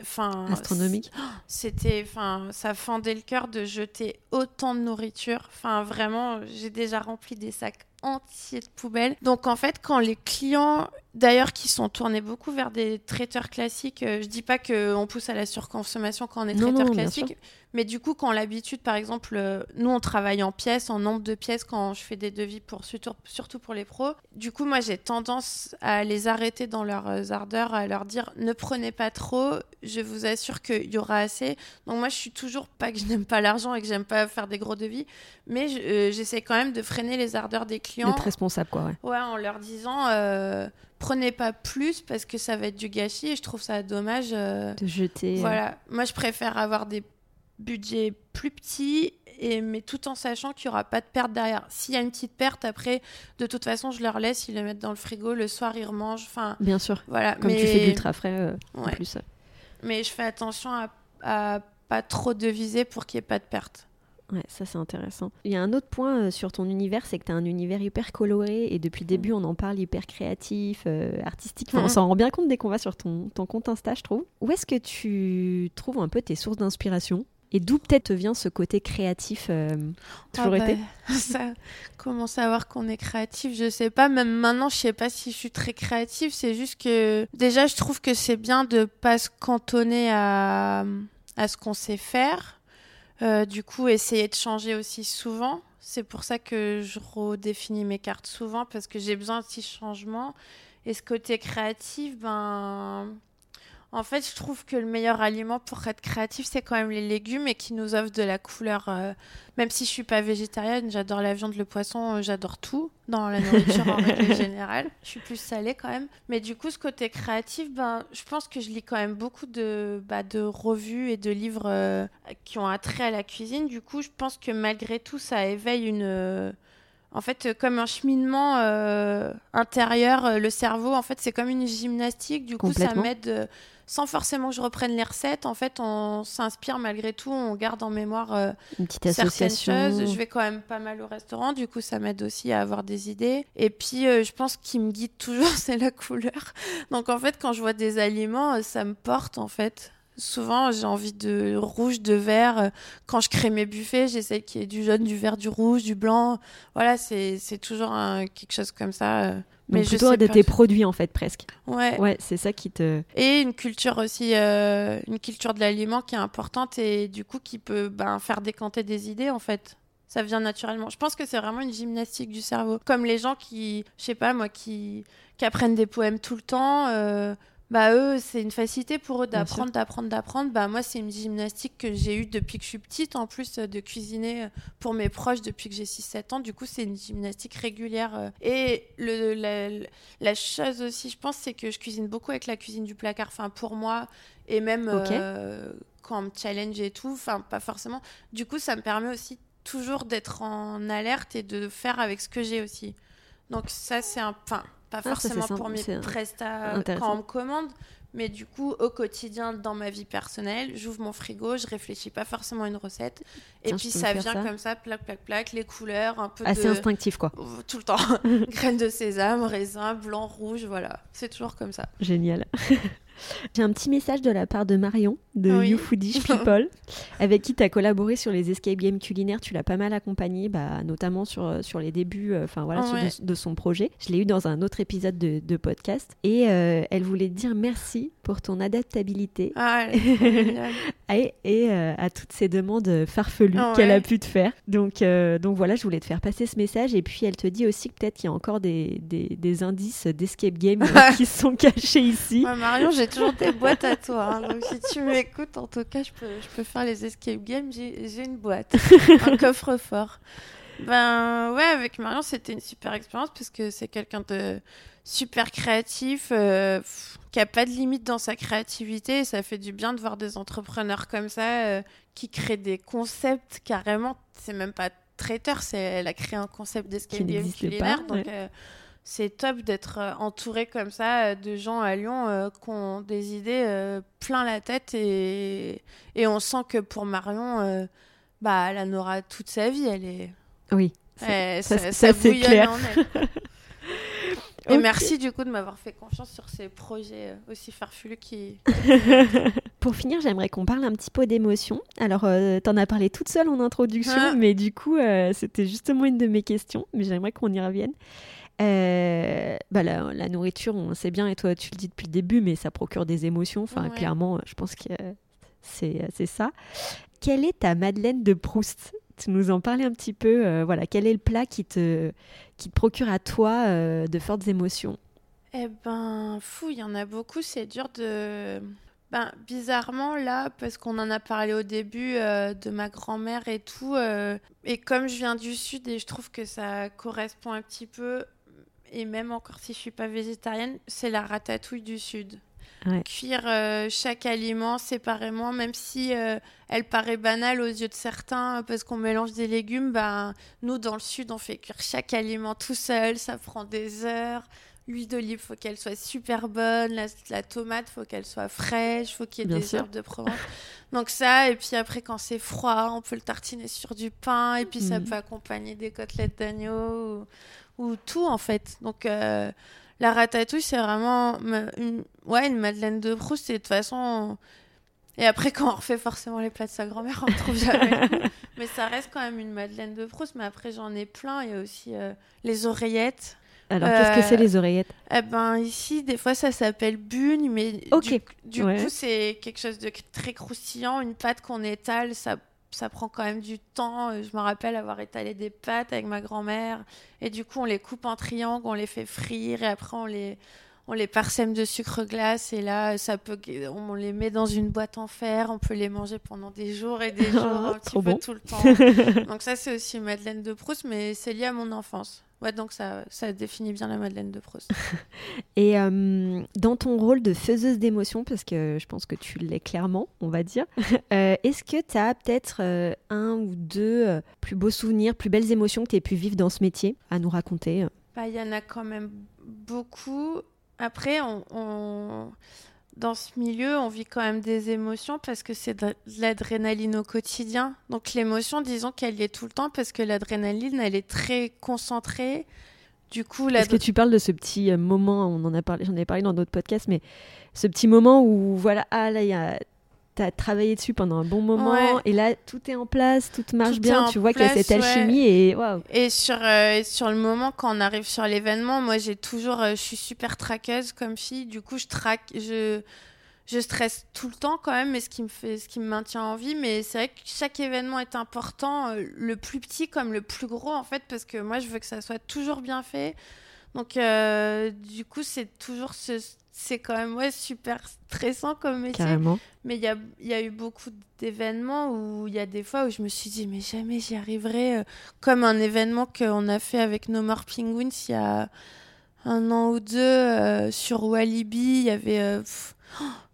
Enfin, astronomique. c'était enfin ça fendait le cœur de jeter autant de nourriture. Enfin vraiment j'ai déjà rempli des sacs entiers de poubelles. Donc en fait quand les clients d'ailleurs qui sont tournés beaucoup vers des traiteurs classiques euh, je dis pas que on pousse à la surconsommation quand on est Non, traiteur non, classique mais du coup quand l'habitude par exemple euh, nous on travaille en pièces en nombre de pièces quand je fais des devis pour surtout, pour les pros du coup moi j'ai tendance à les arrêter dans leurs euh, ardeurs à leur dire ne prenez pas trop je vous assure qu'il y aura assez donc moi je suis toujours pas que je n'aime pas l'argent et que j'aime pas faire des gros devis mais euh, j'essaie quand même de freiner les ardeurs des clients d'être responsable quoi ouais. Ouais, en leur disant euh, prenez pas plus parce que ça va être du gâchis et je trouve ça dommage. euh, de jeter euh, voilà, moi je préfère avoir des budgets plus petits et mais tout en sachant qu'il y aura pas de perte derrière. S'il y a une petite perte après, de toute façon je leur laisse, ils le mettent dans le frigo, le soir ils remangent. Enfin bien sûr voilà. comme mais... tu fais de l'ultra frais euh, en Ouais. plus Mais je fais attention à, à pas trop deviser pour qu'il n'y ait pas de perte. Ouais, ça c'est intéressant. Il y a un autre point euh, sur ton univers, c'est que tu as un univers hyper coloré et depuis le début on en parle hyper créatif, euh, artistique. Enfin, On Mhm. s'en rend bien compte dès qu'on va sur ton, ton compte Insta, je trouve. Où est-ce que tu trouves un peu tes sources d'inspiration? Et d'où peut-être vient ce côté créatif euh, toujours Ah bah, été ça, comment savoir qu'on est créatif Je sais pas. Même maintenant, je sais pas si je suis très créative. C'est juste que déjà, je trouve que c'est bien de pas se cantonner à, à ce qu'on sait faire. Euh, du coup, essayer de changer aussi souvent. C'est pour ça que je redéfinis mes cartes souvent parce que j'ai besoin de petits changements. Et ce côté créatif, ben. En fait, je trouve que le meilleur aliment pour être créatif, c'est quand même les légumes et qui nous offrent de la couleur. euh, même si je suis pas végétarienne, j'adore la viande, le poisson, euh, j'adore tout dans la nourriture en règle générale. Je suis plus salée quand même. Mais du coup, ce côté créatif, ben, je pense que je lis quand même beaucoup de, bah, de revues et de livres euh, qui ont attrait à la cuisine. Du coup, je pense que malgré tout, ça éveille une. euh, en fait, comme un cheminement intérieur, le cerveau, en fait, c'est comme une gymnastique. Du coup, ça m'aide, sans forcément que je reprenne les recettes. En fait, on s'inspire malgré tout, on garde en mémoire euh, Une petite certaines association choses. Je vais quand même pas mal au restaurant, du coup, ça m'aide aussi à avoir des idées. Et puis, euh, je pense qu'il me guide toujours, c'est la couleur. Donc, en fait, quand je vois des aliments, euh, ça me porte, en fait. Souvent, j'ai envie de rouge, de vert. Quand je crée mes buffets, j'essaie qu'il y ait du jaune, du vert, du rouge, du blanc. Voilà, c'est toujours quelque chose comme ça. Donc mais plutôt de tes produits en fait presque. Ouais. Ouais, c'est ça qui te. Et une culture aussi, euh, une culture de l'aliment qui est importante et du coup qui peut ben, faire décanter des idées en fait ça vient naturellement. Je pense que c'est vraiment une gymnastique du cerveau. Comme les gens qui, je sais pas moi, qui, qui apprennent des poèmes tout le temps. Euh, bah eux, c'est une facilité pour eux d'apprendre, d'apprendre, d'apprendre. Bah moi, c'est une gymnastique que j'ai eue depuis que je suis petite, en plus euh, de cuisiner euh, pour mes proches depuis que j'ai 6-7 ans. Du coup, c'est une gymnastique régulière. Et le, la, chose aussi, je pense, c'est que je cuisine beaucoup avec la cuisine du placard. Enfin, pour moi, et même quand on me challenge et tout, enfin, pas forcément. Du coup, ça me permet aussi toujours d'être en alerte et de faire avec ce que j'ai aussi. Donc ça, c'est un... Enfin, pas ah, forcément pour mes prestats quand on me commande, mais du coup, au quotidien, dans ma vie personnelle, j'ouvre mon frigo, je réfléchis pas forcément à une recette. et puis ça vient comme ça, plaque, plaque, plaque, les couleurs, un peu Assez instinctif, quoi. Tout le temps. Graines de sésame, raisin, blanc, rouge, voilà. C'est toujours comme ça. Génial. J'ai un petit message de la part de Marion de oui. You People, avec qui tu as collaboré sur les escape games culinaires. Tu l'as pas mal accompagné, bah, notamment sur, euh, sur les débuts euh, voilà, de, son projet. Je l'ai eu dans un autre épisode de, de podcast. Et euh, elle voulait te dire merci pour ton adaptabilité ah, et, et à toutes ces demandes farfelues ah, qu'elle a pu te faire. Donc, donc voilà, je voulais te faire passer ce message. Et puis elle te dit aussi que peut-être qu'il y a encore des, des, des indices d'escape game qui sont cachés ici. Marion, j'ai toujours des boîtes à toi. Hein. donc si tu m'écoutes, en tout cas, je peux, je peux faire les escape games. J'ai une boîte, un coffre-fort. Ben ouais, avec Marion, c'était une super expérience parce que c'est quelqu'un de super créatif, euh, qui a pas de limite dans sa créativité. Et ça fait du bien de voir des entrepreneurs comme ça euh, qui créent des concepts carrément. C'est même pas traiteur, c'est elle a créé un concept game culinaire. donc euh, c'est top d'être euh, entouré comme ça de gens à Lyon qui ont des idées plein la tête et, et on sent que pour Marion, bah, elle en aura toute sa vie. Elle est. Oui. ça, c'est clair. Et merci du coup de m'avoir fait confiance sur ces projets aussi farfelus qui. Pour finir, j'aimerais qu'on parle un petit peu d'émotion. Alors, tu en as parlé toute seule en introduction, ah. mais du coup, c'était justement une de mes questions, mais j'aimerais qu'on y revienne. Euh, bah la, nourriture, on sait bien, et toi tu le dis depuis le début, mais ça procure des émotions. Enfin, clairement, je pense que c'est ça. Quelle est ta Madeleine de Proust? Nous en parlais un petit peu. Euh, voilà, quel est le plat qui te, qui procure à toi euh, de fortes émotions? Eh ben, fou, il y en a beaucoup. C'est dur de. Ben, bizarrement, là, parce qu'on en a parlé au début de ma grand-mère et tout, et comme je viens du Sud et je trouve que ça correspond un petit peu et même encore si je suis pas végétarienne, c'est la ratatouille du Sud. Cuire euh, chaque aliment séparément, même si euh, elle paraît banale aux yeux de certains parce qu'on mélange des légumes, ben, nous dans le Sud, on fait cuire chaque aliment tout seul, ça prend des heures. L'huile d'olive, faut qu'elle soit super bonne. La, la tomate, faut qu'elle soit fraîche. Faut qu'il y ait des herbes de Provence. Donc ça, et puis après, quand c'est froid, on peut le tartiner sur du pain. Et puis ça mm. peut accompagner des côtelettes d'agneau ou tout en fait. Donc euh, la ratatouille, c'est vraiment une, ouais, une Madeleine de Proust. Et de toute façon, et après, quand on refait forcément les plats de sa grand-mère, on ne trouve jamais. mais ça reste quand même une Madeleine de Proust. Mais après, j'en ai plein. Il y a aussi euh, les oreillettes. Alors, qu'est-ce que c'est les oreillettes? Eh ben, ici, des fois, ça s'appelle bune, mais du, coup, c'est quelque chose de très croustillant, une pâte qu'on étale, ça ça prend quand même du temps. Euh, je me rappelle avoir étalé des pâtes avec ma grand-mère. Et du coup, on les coupe en triangles, on les fait frire et après, on les, on les parsème de sucre glace. Et là, ça peut, on les met dans une boîte en fer. On peut les manger pendant des jours et des jours, un petit peu tout le temps. Donc, ça, c'est aussi Madeleine de Proust, mais c'est lié à mon enfance. Ouais, donc ça, ça définit bien la Madeleine de Proust. Et euh, dans ton rôle de faiseuse d'émotions, parce que je pense que tu l'es clairement, on va dire, euh, est-ce que tu as peut-être euh, un ou deux plus beaux souvenirs, plus belles émotions que tu aies pu vivre dans ce métier à nous raconter bah, Il y en a quand même beaucoup. Après, on dans ce milieu, on vit quand même des émotions parce que c'est de l'adrénaline au quotidien. Donc l'émotion, disons qu'elle y est tout le temps parce que l'adrénaline, elle est très concentrée. Du coup, Est-ce que tu parles de ce petit euh, moment, on en a parlé, j'en ai parlé dans d'autres podcasts, mais ce petit moment où voilà, ah là, il y a tu as travaillé dessus pendant un bon moment et là tout est en place, tout marche bien, tu vois qu'il y a cette alchimie et waouh. Et sur, euh, sur le moment quand on arrive sur l'événement, moi j'ai toujours, euh, je suis super traqueuse comme fille, du coup je traque, je, je stresse tout le temps quand même, mais ce qui me fait, ce qui me maintient en vie. Mais c'est vrai que chaque événement est important, euh, le plus petit comme le plus gros en fait, parce que moi je veux que ça soit toujours bien fait. Donc du coup c'est toujours ce c'est quand même ouais, super stressant comme métier. Carrément. Mais il y a, y a, eu beaucoup d'événements où il y a des fois où je me suis dit, mais jamais j'y arriverai. Euh, comme un événement qu'on a fait avec No More Penguins il y a un an ou deux euh, sur Walibi. Il y avait, euh,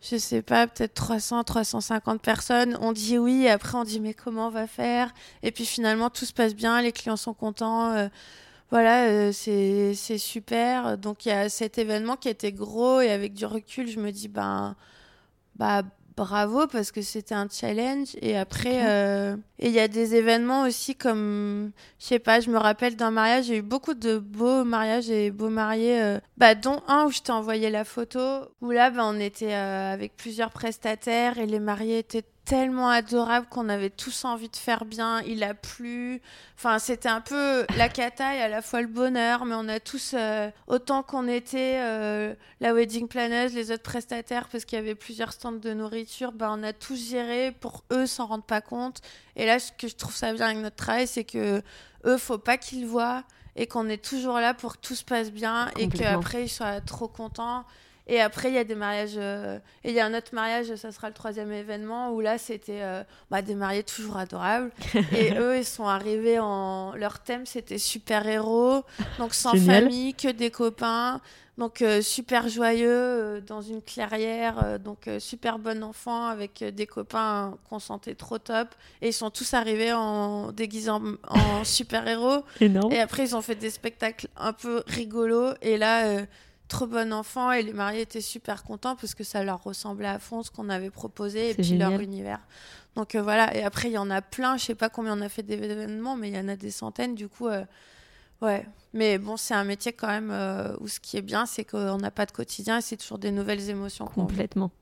je sais pas, peut-être 300, 350 personnes. On dit oui, et après on dit, mais comment on va faire? Et puis finalement, tout se passe bien, les clients sont contents voilà, euh, c'est super. Donc il y a cet événement qui était gros et avec du recul, je me dis ben bah bravo parce que c'était un challenge. Et après euh, et il y a des événements aussi comme je sais pas je me rappelle d'un mariage. J'ai eu beaucoup de beaux mariages et beaux mariés euh, bah dont un où je t'ai envoyé la photo où là bah, on était avec plusieurs prestataires et les mariés étaient tellement adorable qu'on avait tous envie de faire bien. Il a plu. Enfin, c'était un peu la cata et à la fois le bonheur, mais on a tous, euh, autant qu'on était euh, la wedding planeuse, les autres prestataires, parce qu'il y avait plusieurs stands de nourriture, bah, on a tous géré pour eux s'en rendre pas compte. Et là, ce que je trouve ça bien avec notre travail, c'est que eux, faut pas qu'ils voient et qu'on est toujours là pour que tout se passe bien et qu'après ils soient trop contents. Et après, il y a des mariages. Euh, et il y a un autre mariage, ça sera le troisième événement, où là, c'était euh, bah, des mariés toujours adorables. et eux, ils sont arrivés en. Leur thème, c'était super-héros. Donc, sans famille, que des copains. Donc, euh, super joyeux, dans une clairière. donc, super bon enfant, avec des copains qu'on sentait trop top. Et ils sont tous arrivés en déguisant en super-héros. Et après, ils ont fait des spectacles un peu rigolos. Et là trop bon enfant et les mariés étaient super contents parce que ça leur ressemblait à fond ce qu'on avait proposé et puis leur univers. Donc euh, voilà, et après il y en a plein, je sais pas combien on a fait d'événements, mais il y en a des centaines, du coup, euh, ouais. Mais bon, c'est un métier quand même euh, où ce qui est bien, c'est qu'on n'a pas de quotidien et c'est toujours des nouvelles émotions. Complètement.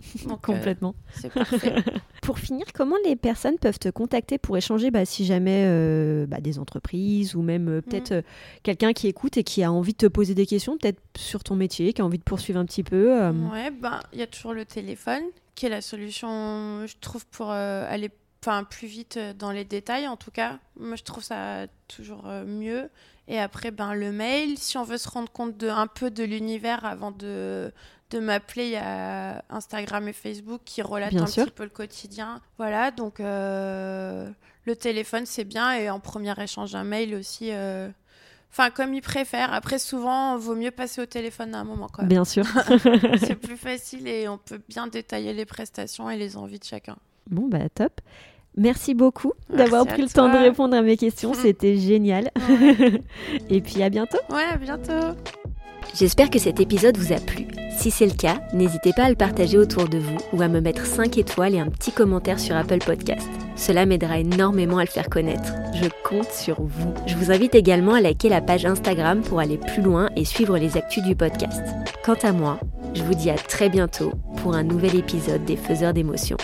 Complètement. c'est parfait. pour finir, comment les personnes peuvent te contacter pour échanger bah, si jamais euh, bah, des entreprises ou même euh, peut-être mm. quelqu'un qui écoute et qui a envie de te poser des questions, peut-être sur ton métier, qui a envie de poursuivre un petit peu Ouais, ben, il y a toujours le téléphone qui est la solution, je trouve, pour aller enfin plus vite dans les détails en tout cas moi je trouve ça toujours mieux et après, ben, le mail. Si on veut se rendre compte de, un peu de l'univers avant de, de m'appeler, il y a Instagram et Facebook qui relatent un petit peu le quotidien. Voilà, donc euh, le téléphone, c'est bien. Et en premier échange, un mail aussi. Euh, enfin, comme ils préfèrent. Après, souvent, il vaut mieux passer au téléphone à un moment quand même. Bien sûr. c'est plus facile et on peut bien détailler les prestations et les envies de chacun. Bon, bah top. Merci beaucoup d'avoir pris le temps de répondre à mes questions. C'était génial. Et puis à bientôt. Ouais, à bientôt. J'espère que cet épisode vous a plu. Si c'est le cas, n'hésitez pas à le partager autour de vous ou à me mettre 5 étoiles et un petit commentaire sur Apple Podcast. Cela m'aidera énormément à le faire connaître. Je compte sur vous. Je vous invite également à liker la page Instagram pour aller plus loin et suivre les actus du podcast. Quant à moi, je vous dis à très bientôt pour un nouvel épisode des Faiseurs d'émotions.